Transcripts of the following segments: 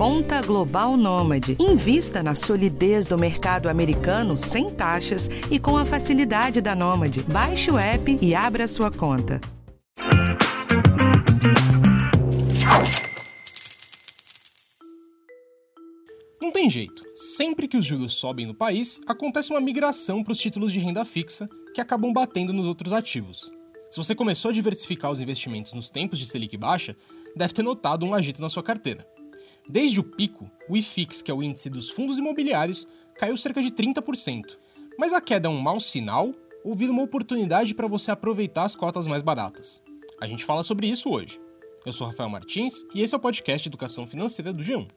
Conta Global Nômade. Invista na solidez do mercado americano sem taxas e com a facilidade da Nômade. Baixe o app e abra sua conta. Não tem jeito. Sempre que os juros sobem no país, acontece uma migração para os títulos de renda fixa que acabam batendo nos outros ativos. Se você começou a diversificar os investimentos nos tempos de Selic baixa, deve ter notado um agito na sua carteira. Desde o pico, o IFIX, que é o índice dos fundos imobiliários, caiu cerca de 30%. Mas a queda é um mau sinal ou vira uma oportunidade para você aproveitar as cotas mais baratas? A gente fala sobre isso hoje. Eu sou Rafael Martins e esse é o podcast Educação Financeira do G1.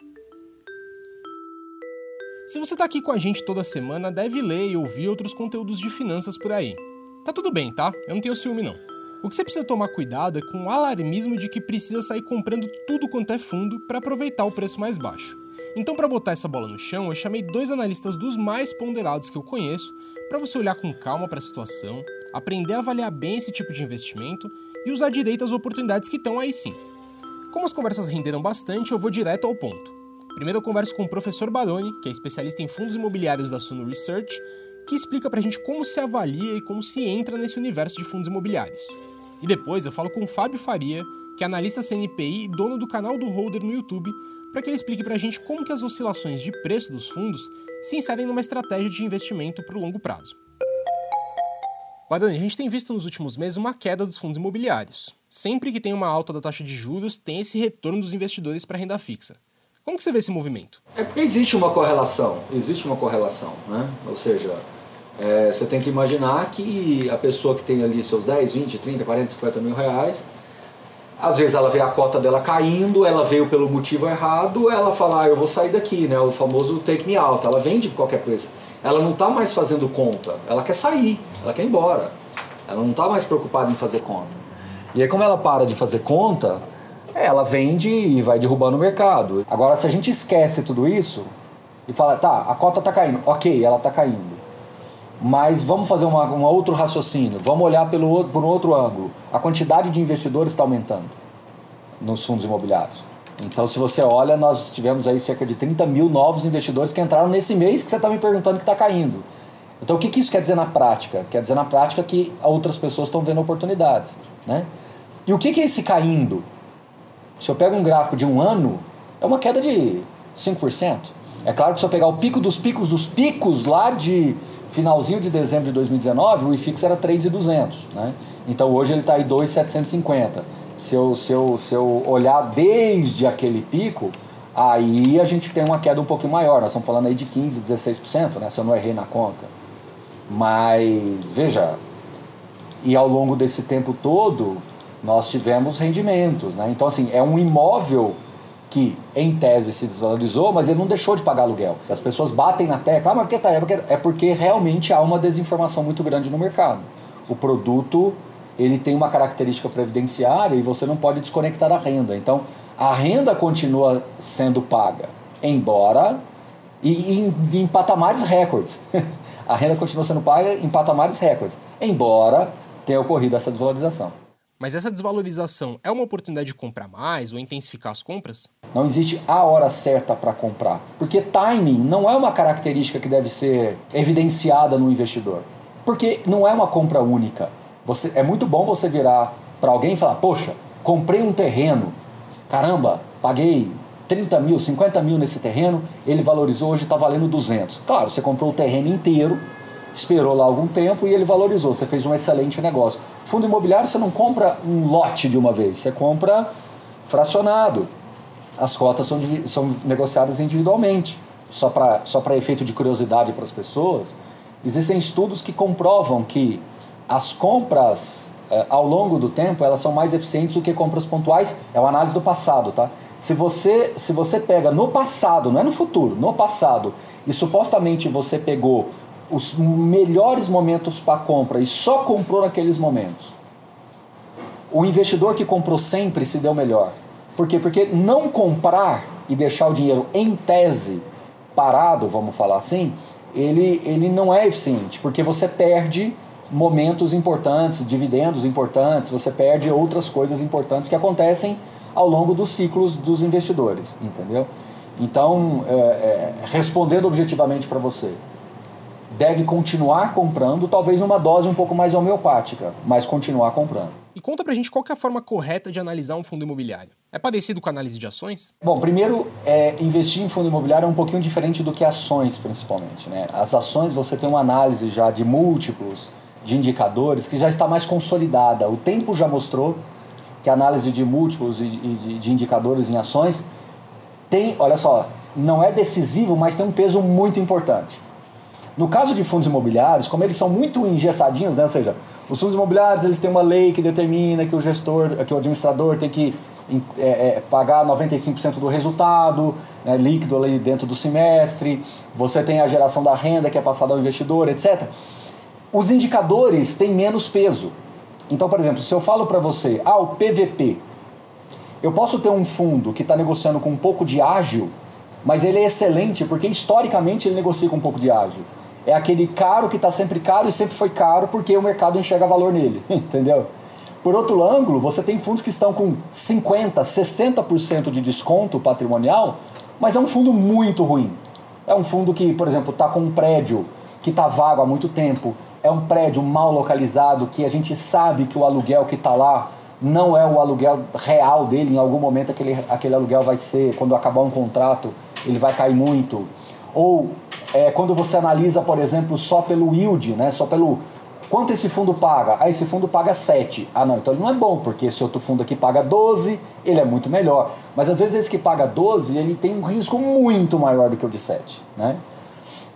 Se você está aqui com a gente toda semana, deve ler e ouvir outros conteúdos de finanças por aí. Tá tudo bem, tá? Eu não tenho ciúme não. O que você precisa tomar cuidado é com o alarmismo de que precisa sair comprando tudo quanto é fundo para aproveitar o preço mais baixo. Então, para botar essa bola no chão, eu chamei dois analistas dos mais ponderados que eu conheço para você olhar com calma para a situação, aprender a avaliar bem esse tipo de investimento e usar direito as oportunidades que estão aí sim. Como as conversas renderam bastante, eu vou direto ao ponto. Primeiro eu converso com o professor Baroni, que é especialista em fundos imobiliários da Suno Research, que explica pra gente como se avalia e como se entra nesse universo de fundos imobiliários. E depois eu falo com o Fábio Faria, que é analista CNPI e dono do canal do Holder no YouTube, para que ele explique pra gente como que as oscilações de preço dos fundos se inserem numa estratégia de investimento para o longo prazo. Baroni, a gente tem visto nos últimos meses uma queda dos fundos imobiliários. Sempre que tem uma alta da taxa de juros, tem esse retorno dos investidores para renda fixa. Como que você vê esse movimento? É porque existe uma correlação, existe uma correlação, né? Ou seja, é, você tem que imaginar que a pessoa que tem ali seus 10, 20, 30, 40, 50 mil reais, às vezes ela vê a cota dela caindo, ela veio pelo motivo errado, ela fala, ah, eu vou sair daqui, né? O famoso take me out, ela vende qualquer preço. Ela não está mais fazendo conta, ela quer sair, ela quer ir embora. Ela não está mais preocupada em fazer conta. E aí como ela para de fazer conta, ela vende e vai derrubando o mercado. Agora, se a gente esquece tudo isso e fala, tá, a cota está caindo, ok, ela está caindo. Mas vamos fazer uma, um outro raciocínio, vamos olhar pelo, por um outro ângulo. A quantidade de investidores está aumentando nos fundos imobiliários. Então, se você olha, nós tivemos aí cerca de 30 mil novos investidores que entraram nesse mês que você está me perguntando que está caindo. Então, o que, que isso quer dizer na prática? Quer dizer na prática que outras pessoas estão vendo oportunidades. Né? E o que, que é esse caindo? Se eu pego um gráfico de um ano, é uma queda de 5%. É claro que se eu pegar o pico dos picos dos picos lá de finalzinho de dezembro de 2019, o IFIX era 3,200, né? Então hoje ele está aí 2,750. Se eu, se, eu, se eu olhar desde aquele pico, aí a gente tem uma queda um pouquinho maior. Nós estamos falando aí de 15, 16%, né? Se eu não errei na conta. Mas, veja, e ao longo desse tempo todo, nós tivemos rendimentos. Né? Então, assim, é um imóvel que, em tese, se desvalorizou, mas ele não deixou de pagar aluguel. As pessoas batem na tecla, ah, mas por que tá? É porque, é porque realmente há uma desinformação muito grande no mercado. O produto ele tem uma característica previdenciária e você não pode desconectar a renda. Então, a renda continua sendo paga, embora e em, em patamares recordes. a renda continua sendo paga em patamares recordes, embora tenha ocorrido essa desvalorização. Mas essa desvalorização é uma oportunidade de comprar mais ou intensificar as compras? Não existe a hora certa para comprar, porque timing não é uma característica que deve ser evidenciada no investidor, porque não é uma compra única. Você é muito bom você virar para alguém e falar: "Poxa, comprei um terreno, caramba, paguei 30 mil, 50 mil nesse terreno, ele valorizou, hoje está valendo 200. Claro, você comprou o terreno inteiro, esperou lá algum tempo e ele valorizou, você fez um excelente negócio. Fundo imobiliário você não compra um lote de uma vez, você compra fracionado. As cotas são, são negociadas individualmente. Só para só efeito de curiosidade para as pessoas, existem estudos que comprovam que as compras eh, ao longo do tempo elas são mais eficientes do que compras pontuais. É uma análise do passado, tá? Se você, se você pega no passado, não é no futuro, no passado, e supostamente você pegou os melhores momentos para compra e só comprou naqueles momentos. O investidor que comprou sempre se deu melhor. Por quê? Porque não comprar e deixar o dinheiro em tese parado, vamos falar assim, ele, ele não é eficiente, porque você perde momentos importantes, dividendos importantes, você perde outras coisas importantes que acontecem ao longo dos ciclos dos investidores, entendeu? Então, é, é, respondendo objetivamente para você, deve continuar comprando, talvez uma dose um pouco mais homeopática, mas continuar comprando. E conta pra gente qual é a forma correta de analisar um fundo imobiliário. É parecido com a análise de ações? Bom, primeiro, é, investir em fundo imobiliário é um pouquinho diferente do que ações, principalmente. Né? As ações você tem uma análise já de múltiplos, de indicadores, que já está mais consolidada. O tempo já mostrou que a análise de múltiplos e de, de indicadores em ações tem, olha só, não é decisivo, mas tem um peso muito importante. No caso de fundos imobiliários, como eles são muito engessadinhos, né? ou seja, os fundos imobiliários eles têm uma lei que determina que o gestor, que o administrador tem que é, é, pagar 95% do resultado né, líquido ali dentro do semestre, você tem a geração da renda que é passada ao investidor, etc. Os indicadores têm menos peso. Então, por exemplo, se eu falo para você, ah, o PVP, eu posso ter um fundo que está negociando com um pouco de ágil, mas ele é excelente porque historicamente ele negocia com um pouco de ágil é aquele caro que está sempre caro e sempre foi caro porque o mercado enxerga valor nele, entendeu? Por outro ângulo, você tem fundos que estão com 50%, 60% de desconto patrimonial, mas é um fundo muito ruim. É um fundo que, por exemplo, está com um prédio que está vago há muito tempo, é um prédio mal localizado que a gente sabe que o aluguel que está lá não é o aluguel real dele, em algum momento aquele, aquele aluguel vai ser, quando acabar um contrato, ele vai cair muito. Ou é, quando você analisa, por exemplo, só pelo yield, né, só pelo quanto esse fundo paga? Ah, esse fundo paga 7. Ah, não, então ele não é bom, porque esse outro fundo aqui paga 12, ele é muito melhor. Mas às vezes esse que paga 12, ele tem um risco muito maior do que o de 7, né?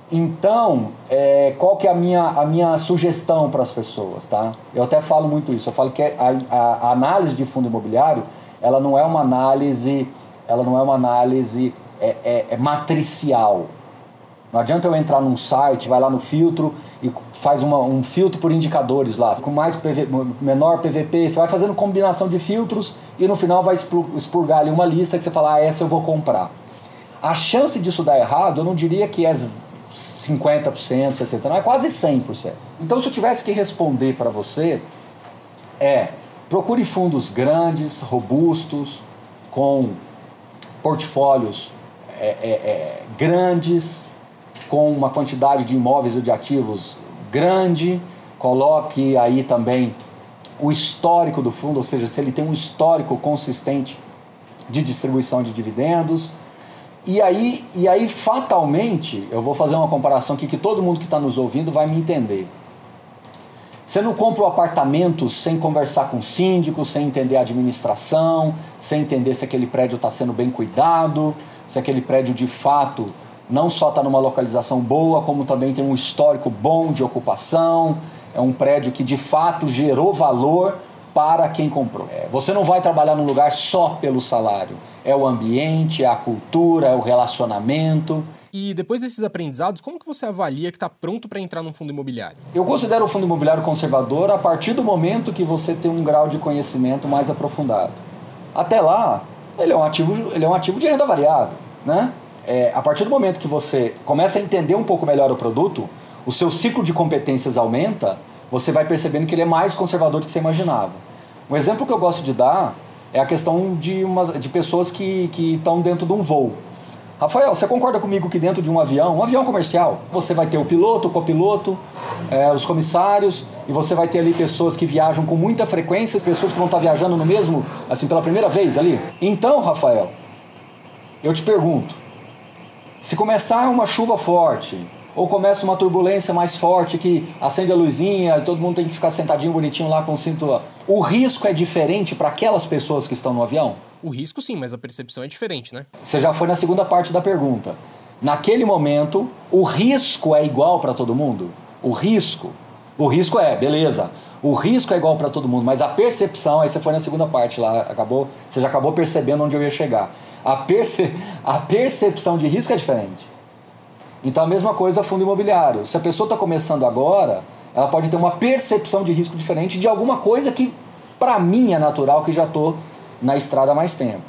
Então, é, qual que é a minha, a minha sugestão para as pessoas, tá? Eu até falo muito isso, eu falo que a, a, a análise de fundo imobiliário, ela não é uma análise, ela não é uma análise é, é, é matricial, não adianta eu entrar num site, vai lá no filtro e faz uma, um filtro por indicadores lá, com mais PV, menor PVP, você vai fazendo combinação de filtros e no final vai expurgar ali uma lista que você fala, ah, essa eu vou comprar. A chance disso dar errado, eu não diria que é 50%, 60%, não, é quase 100%. Então, se eu tivesse que responder para você, é procure fundos grandes, robustos, com portfólios é, é, é, grandes, com uma quantidade de imóveis ou de ativos grande, coloque aí também o histórico do fundo, ou seja, se ele tem um histórico consistente de distribuição de dividendos. E aí, e aí fatalmente, eu vou fazer uma comparação aqui que todo mundo que está nos ouvindo vai me entender. Você não compra o um apartamento sem conversar com o síndico, sem entender a administração, sem entender se aquele prédio está sendo bem cuidado, se aquele prédio de fato não só está numa localização boa, como também tem um histórico bom de ocupação, é um prédio que de fato gerou valor para quem comprou. É, você não vai trabalhar num lugar só pelo salário, é o ambiente, é a cultura, é o relacionamento. E depois desses aprendizados, como que você avalia que está pronto para entrar num fundo imobiliário? Eu considero o fundo imobiliário conservador a partir do momento que você tem um grau de conhecimento mais aprofundado. Até lá, ele é um ativo, ele é um ativo de renda variável, né? É, a partir do momento que você começa a entender um pouco melhor o produto, o seu ciclo de competências aumenta, você vai percebendo que ele é mais conservador do que você imaginava. Um exemplo que eu gosto de dar é a questão de, uma, de pessoas que estão dentro de um voo. Rafael, você concorda comigo que dentro de um avião, um avião comercial, você vai ter o piloto, o copiloto, é, os comissários, e você vai ter ali pessoas que viajam com muita frequência, pessoas que vão estar viajando no mesmo, assim, pela primeira vez ali? Então, Rafael, eu te pergunto, se começar uma chuva forte, ou começa uma turbulência mais forte que acende a luzinha e todo mundo tem que ficar sentadinho bonitinho lá com o cinto. O risco é diferente para aquelas pessoas que estão no avião? O risco sim, mas a percepção é diferente, né? Você já foi na segunda parte da pergunta. Naquele momento, o risco é igual para todo mundo? O risco. O risco é, beleza. O risco é igual para todo mundo, mas a percepção, aí você foi na segunda parte lá, acabou, você já acabou percebendo onde eu ia chegar. A, perce, a percepção de risco é diferente. Então a mesma coisa fundo imobiliário. Se a pessoa está começando agora, ela pode ter uma percepção de risco diferente de alguma coisa que para mim é natural que já estou na estrada há mais tempo.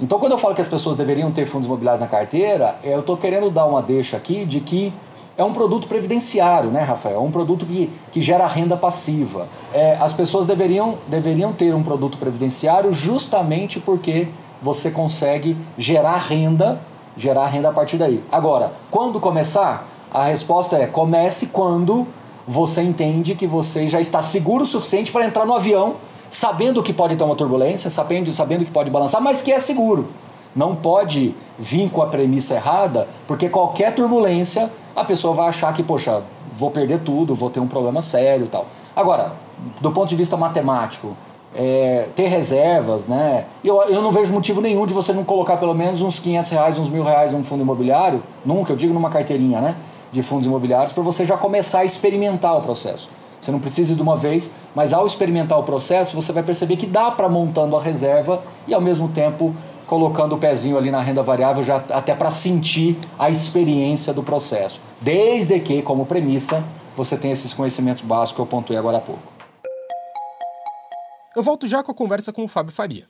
Então quando eu falo que as pessoas deveriam ter fundos imobiliários na carteira, eu estou querendo dar uma deixa aqui de que é um produto previdenciário, né, Rafael? É um produto que, que gera renda passiva. É, as pessoas deveriam, deveriam ter um produto previdenciário justamente porque você consegue gerar renda gerar renda a partir daí. Agora, quando começar? A resposta é: comece quando você entende que você já está seguro o suficiente para entrar no avião, sabendo que pode ter uma turbulência, sabendo, sabendo que pode balançar, mas que é seguro. Não pode vir com a premissa errada, porque qualquer turbulência a pessoa vai achar que, poxa, vou perder tudo, vou ter um problema sério tal. Agora, do ponto de vista matemático, é, ter reservas, né? Eu, eu não vejo motivo nenhum de você não colocar pelo menos uns 500 reais, uns mil reais em um fundo imobiliário, nunca, eu digo numa carteirinha, né? De fundos imobiliários, para você já começar a experimentar o processo. Você não precisa de uma vez, mas ao experimentar o processo, você vai perceber que dá para montando a reserva e ao mesmo tempo colocando o pezinho ali na renda variável já até para sentir a experiência do processo. Desde que, como premissa, você tem esses conhecimentos básicos que eu pontuei agora há pouco. Eu volto já com a conversa com o Fábio Faria.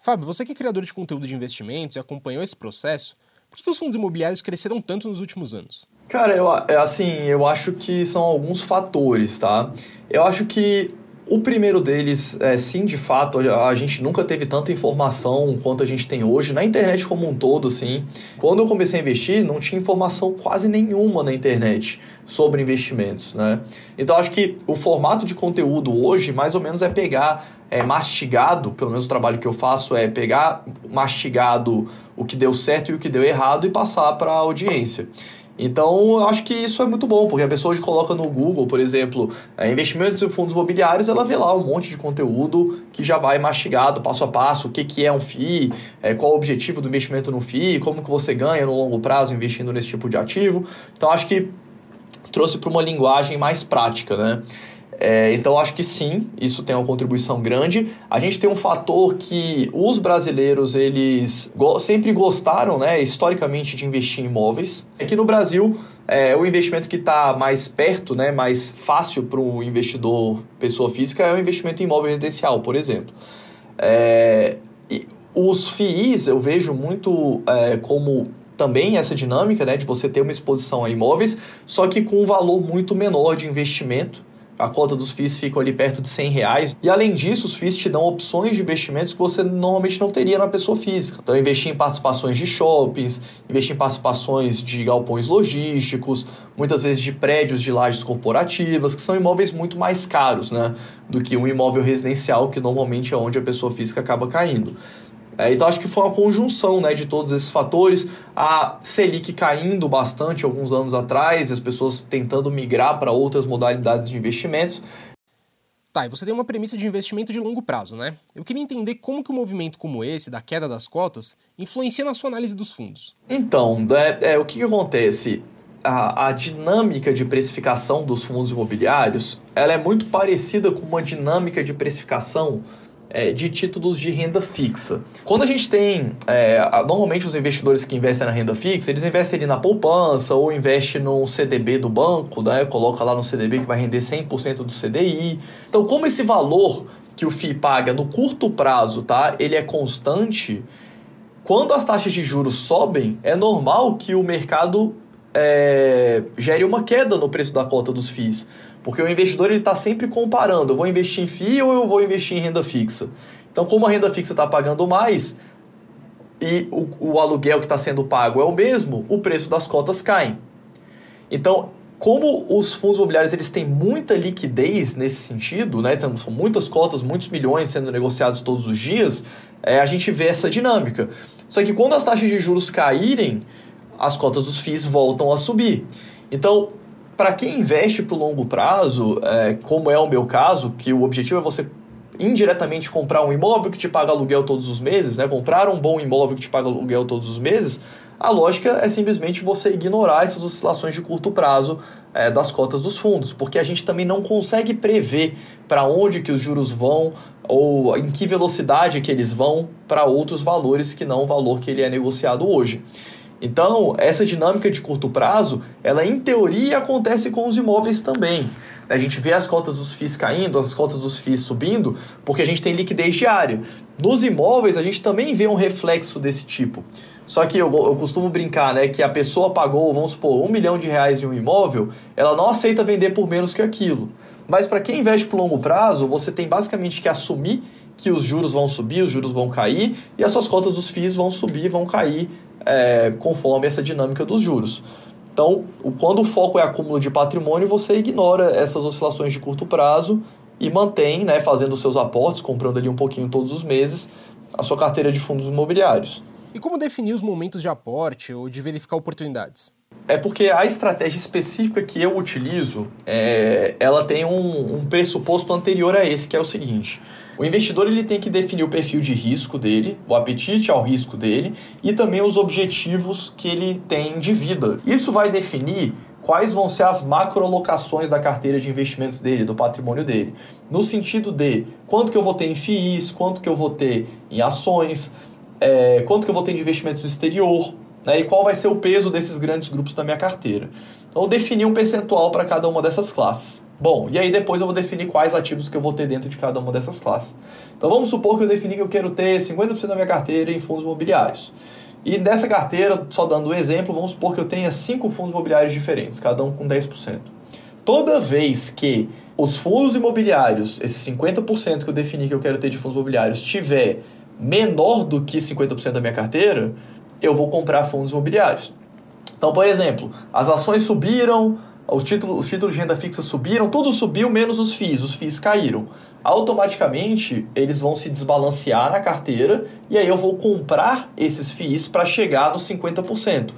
Fábio, você que é criador de conteúdo de investimentos e acompanhou esse processo, por que os fundos imobiliários cresceram tanto nos últimos anos? Cara, eu, é assim, eu acho que são alguns fatores, tá? Eu acho que o primeiro deles, é, sim, de fato, a, gente nunca teve tanta informação quanto a gente tem hoje, na internet como um todo, sim. Quando eu comecei a investir, não tinha informação quase nenhuma na internet sobre investimentos, né? Então, acho que o formato de conteúdo hoje, mais ou menos, é pegar é, mastigado, pelo menos o trabalho que eu faço é pegar mastigado o que deu certo e o que deu errado e passar para a audiência. Então, eu acho que isso é muito bom, porque a pessoa hoje coloca no Google, por exemplo, é, investimentos em fundos imobiliários, ela vê lá um monte de conteúdo que já vai mastigado, passo a passo, o que, que é um FII, é, qual o objetivo do investimento no FII, como que você ganha no longo prazo investindo nesse tipo de ativo. Então, acho que trouxe para uma linguagem mais prática, né? É, então acho que sim, isso tem uma contribuição grande. A gente tem um fator que os brasileiros eles go sempre gostaram, né, historicamente, de investir em imóveis. Aqui no Brasil é, o investimento que está mais perto, né, mais fácil para o investidor pessoa física é o investimento em imóvel residencial, por exemplo. É, os FIIs eu vejo muito é, como também essa dinâmica né, de você ter uma exposição a imóveis, só que com um valor muito menor de investimento a cota dos FIIs fica ali perto de 100 reais. E além disso, os FIIs te dão opções de investimentos que você normalmente não teria na pessoa física. Então, investir em participações de shoppings, investir em participações de galpões logísticos, muitas vezes de prédios de lajes corporativas, que são imóveis muito mais caros né, do que um imóvel residencial, que normalmente é onde a pessoa física acaba caindo. É, então acho que foi uma conjunção né, de todos esses fatores. A Selic caindo bastante alguns anos atrás, as pessoas tentando migrar para outras modalidades de investimentos. Tá, e você tem uma premissa de investimento de longo prazo, né? Eu queria entender como que um movimento como esse, da queda das cotas, influencia na sua análise dos fundos. Então, é, é o que, que acontece? A, a, dinâmica de precificação dos fundos imobiliários ela é muito parecida com uma dinâmica de precificação é, de títulos de renda fixa. Quando a gente tem, é, normalmente os investidores que investem na renda fixa, eles investem ali na poupança ou investem no CDB do banco, né? coloca lá no CDB que vai render 100% do CDI. Então, como esse valor que o FII paga no curto prazo, tá? Ele é constante. Quando as taxas de juros sobem, é normal que o mercado é, gere uma queda no preço da cota dos FIIs. Porque o investidor está sempre comparando, eu vou investir em FII ou eu vou investir em renda fixa. Então, como a renda fixa está pagando mais e o, o aluguel que está sendo pago é o mesmo, o preço das cotas cai. Então, como os fundos imobiliários eles têm muita liquidez nesse sentido, né? Então, são muitas cotas, muitos milhões sendo negociados todos os dias, é, a gente vê essa dinâmica. Só que quando as taxas de juros caírem, as cotas dos FIIs voltam a subir. Então, para quem investe para o longo prazo, é, como é o meu caso, que o objetivo é você indiretamente comprar um imóvel que te paga aluguel todos os meses, né? comprar um bom imóvel que te paga aluguel todos os meses, a lógica é simplesmente você ignorar essas oscilações de curto prazo é, das cotas dos fundos, porque a gente também não consegue prever para onde que os juros vão ou em que velocidade que eles vão para outros valores que não o valor que ele é negociado hoje. Então, essa dinâmica de curto prazo, ela em teoria acontece com os imóveis também. A gente vê as cotas dos FIIs caindo, as cotas dos FIIs subindo, porque a gente tem liquidez diária. Nos imóveis, a gente também vê um reflexo desse tipo. Só que eu, eu costumo brincar, né, que a pessoa pagou, vamos supor, um milhão de reais em um imóvel, ela não aceita vender por menos que aquilo. Mas para quem investe por longo prazo, você tem basicamente que assumir que os juros vão subir, os juros vão cair e as suas cotas dos FIIs vão subir, vão cair é, conforme essa dinâmica dos juros. Então, quando o foco é acúmulo de patrimônio, você ignora essas oscilações de curto prazo e mantém, né, fazendo seus aportes, comprando ali um pouquinho todos os meses, a sua carteira de fundos imobiliários. E como definir os momentos de aporte ou de verificar oportunidades? É porque a estratégia específica que eu utilizo, é, ela tem um, um pressuposto anterior a esse, que é o seguinte. O investidor ele tem que definir o perfil de risco dele, o apetite ao risco dele e também os objetivos que ele tem de vida. Isso vai definir quais vão ser as macroalocações da carteira de investimentos dele, do patrimônio dele. No sentido de quanto que eu vou ter em FIIs, quanto que eu vou ter em ações, é, quanto que eu vou ter de investimentos no exterior, né, e qual vai ser o peso desses grandes grupos da minha carteira. Então, eu defini um percentual para cada uma dessas classes. Bom, e aí depois eu vou definir quais ativos que eu vou ter dentro de cada uma dessas classes. Então vamos supor que eu defini que eu quero ter 50% da minha carteira em fundos imobiliários. E dessa carteira, só dando um exemplo, vamos supor que eu tenha cinco fundos imobiliários diferentes, cada um com 10%. Toda vez que os fundos imobiliários, esses 50% que eu defini que eu quero ter de fundos imobiliários, tiver menor do que 50% da minha carteira, eu vou comprar fundos imobiliários. Então, por exemplo, as ações subiram, os títulos, os títulos de renda fixa subiram, tudo subiu menos os FIIs, os FIIs caíram. Automaticamente eles vão se desbalancear na carteira e aí eu vou comprar esses FIIs para chegar nos 50%.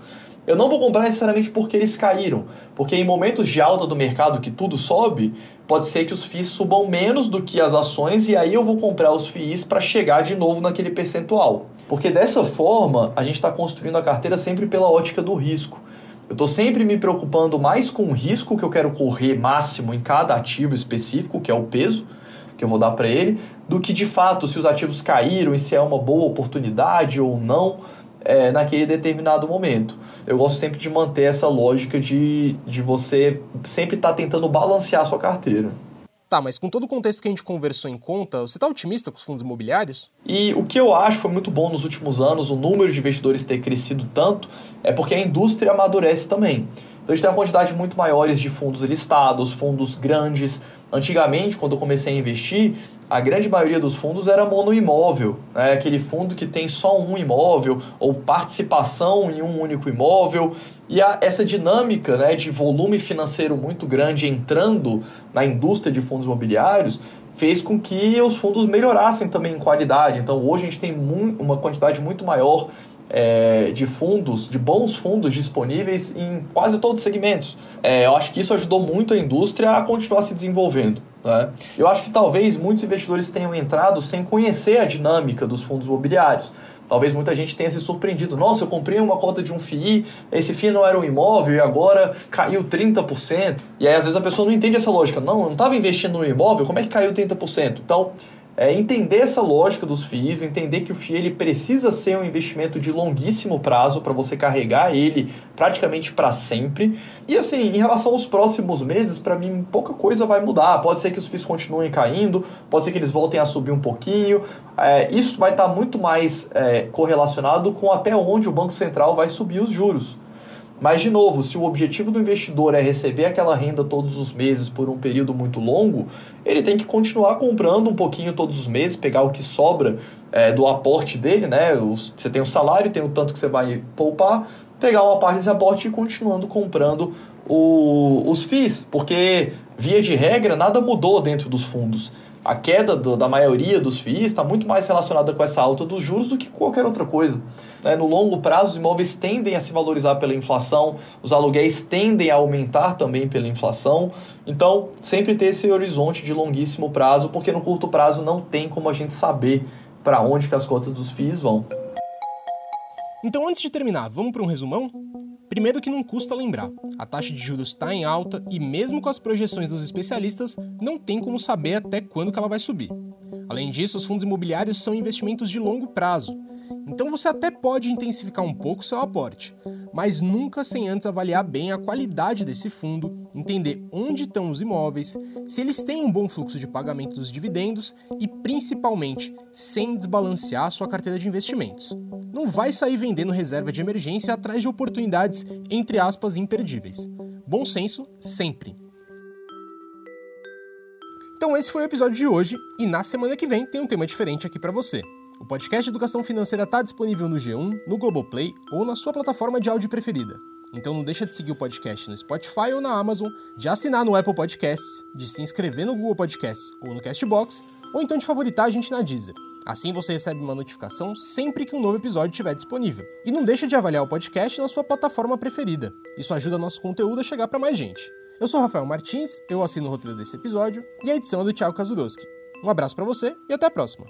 Eu não vou comprar necessariamente porque eles caíram, porque em momentos de alta do mercado que tudo sobe, pode ser que os FIIs subam menos do que as ações e aí eu vou comprar os FIIs para chegar de novo naquele percentual. Porque dessa forma, a gente está construindo a carteira sempre pela ótica do risco. Eu estou sempre me preocupando mais com o risco que eu quero correr máximo em cada ativo específico, que é o peso que eu vou dar para ele, do que de fato se os ativos caíram e se é uma boa oportunidade ou não é, naquele determinado momento. Eu gosto sempre de manter essa lógica de, de você sempre estar tá tentando balancear a sua carteira. Tá, mas com todo o contexto que a gente conversou em conta, você está otimista com os fundos imobiliários? E o que eu acho foi muito bom nos últimos anos, o número de investidores ter crescido tanto, é porque a indústria amadurece também. Então a gente tem uma quantidade muito maiores de fundos listados, fundos grandes. Antigamente, quando eu comecei a investir, a grande maioria dos fundos era monoimóvel, né? aquele fundo que tem só um imóvel ou participação em um único imóvel. E a, essa dinâmica né, de volume financeiro muito grande entrando na indústria de fundos imobiliários fez com que os fundos melhorassem também em qualidade. Então hoje a gente tem uma quantidade muito maior é, de fundos, de bons fundos disponíveis em quase todos os segmentos. É, eu acho que isso ajudou muito a indústria a continuar se desenvolvendo. Né? Eu acho que talvez muitos investidores tenham entrado sem conhecer a dinâmica dos fundos imobiliários. Talvez muita gente tenha se surpreendido. Nossa, eu comprei uma cota de um FII, esse FII não era um imóvel e agora caiu 30%. E aí às vezes a pessoa não entende essa lógica. Não, eu não estava investindo no imóvel, como é que caiu 30%? Então, é entender essa lógica dos FIIs, entender que o FII ele precisa ser um investimento de longuíssimo prazo para você carregar ele praticamente para sempre. E assim, em relação aos próximos meses, para mim pouca coisa vai mudar. Pode ser que os FIIs continuem caindo, pode ser que eles voltem a subir um pouquinho. É, isso vai estar tá muito mais é, correlacionado com até onde o Banco Central vai subir os juros. Mas, de novo, se o objetivo do investidor é receber aquela renda todos os meses por um período muito longo, ele tem que continuar comprando um pouquinho todos os meses, pegar o que sobra é, do aporte dele, né? Você tem o salário, tem o tanto que você vai poupar, pegar uma parte desse aporte e continuando comprando o, os FIIs, porque, via de regra, nada mudou dentro dos fundos a queda do, da maioria dos FIIs está muito mais relacionada com essa alta dos juros do que qualquer outra coisa. É, no longo prazo, os imóveis tendem a se valorizar pela inflação, os aluguéis tendem a aumentar também pela inflação. Então, sempre ter esse horizonte de longuíssimo prazo, porque no curto prazo não tem como a gente saber para onde que as cotas dos FIIs vão. Então, antes de terminar, vamos para um resumão? Primeiro que não custa lembrar, a taxa de juros está em alta e mesmo com as projeções dos especialistas, não tem como saber até quando ela vai subir. Além disso, os fundos imobiliários são investimentos de longo prazo, então você até pode intensificar um pouco seu aporte, mas nunca sem antes avaliar bem a qualidade desse fundo, entender onde estão os imóveis, se eles têm um bom fluxo de pagamento dos dividendos e principalmente sem desbalancear sua carteira de investimentos. Não vai sair vendendo reserva de emergência atrás de oportunidades entre aspas imperdíveis. Bom senso sempre. Então esse foi o episódio de hoje e na semana que vem tem um tema diferente aqui para você. O podcast Educação Financeira está disponível no G1, no Globoplay ou na sua plataforma de áudio preferida. Então não deixa de seguir o podcast no Spotify ou na Amazon, de assinar no Apple Podcasts, de se inscrever no Google Podcasts ou no Castbox, ou então de favoritar a gente na Deezer. Assim você recebe uma notificação sempre que um novo episódio estiver disponível. E não deixa de avaliar o podcast na sua plataforma preferida. Isso ajuda nosso conteúdo a chegar para mais gente. Eu sou Rafael Martins, eu assino o roteiro desse episódio e a edição é do Thiago Kazudowski. Um abraço para você e até a próxima.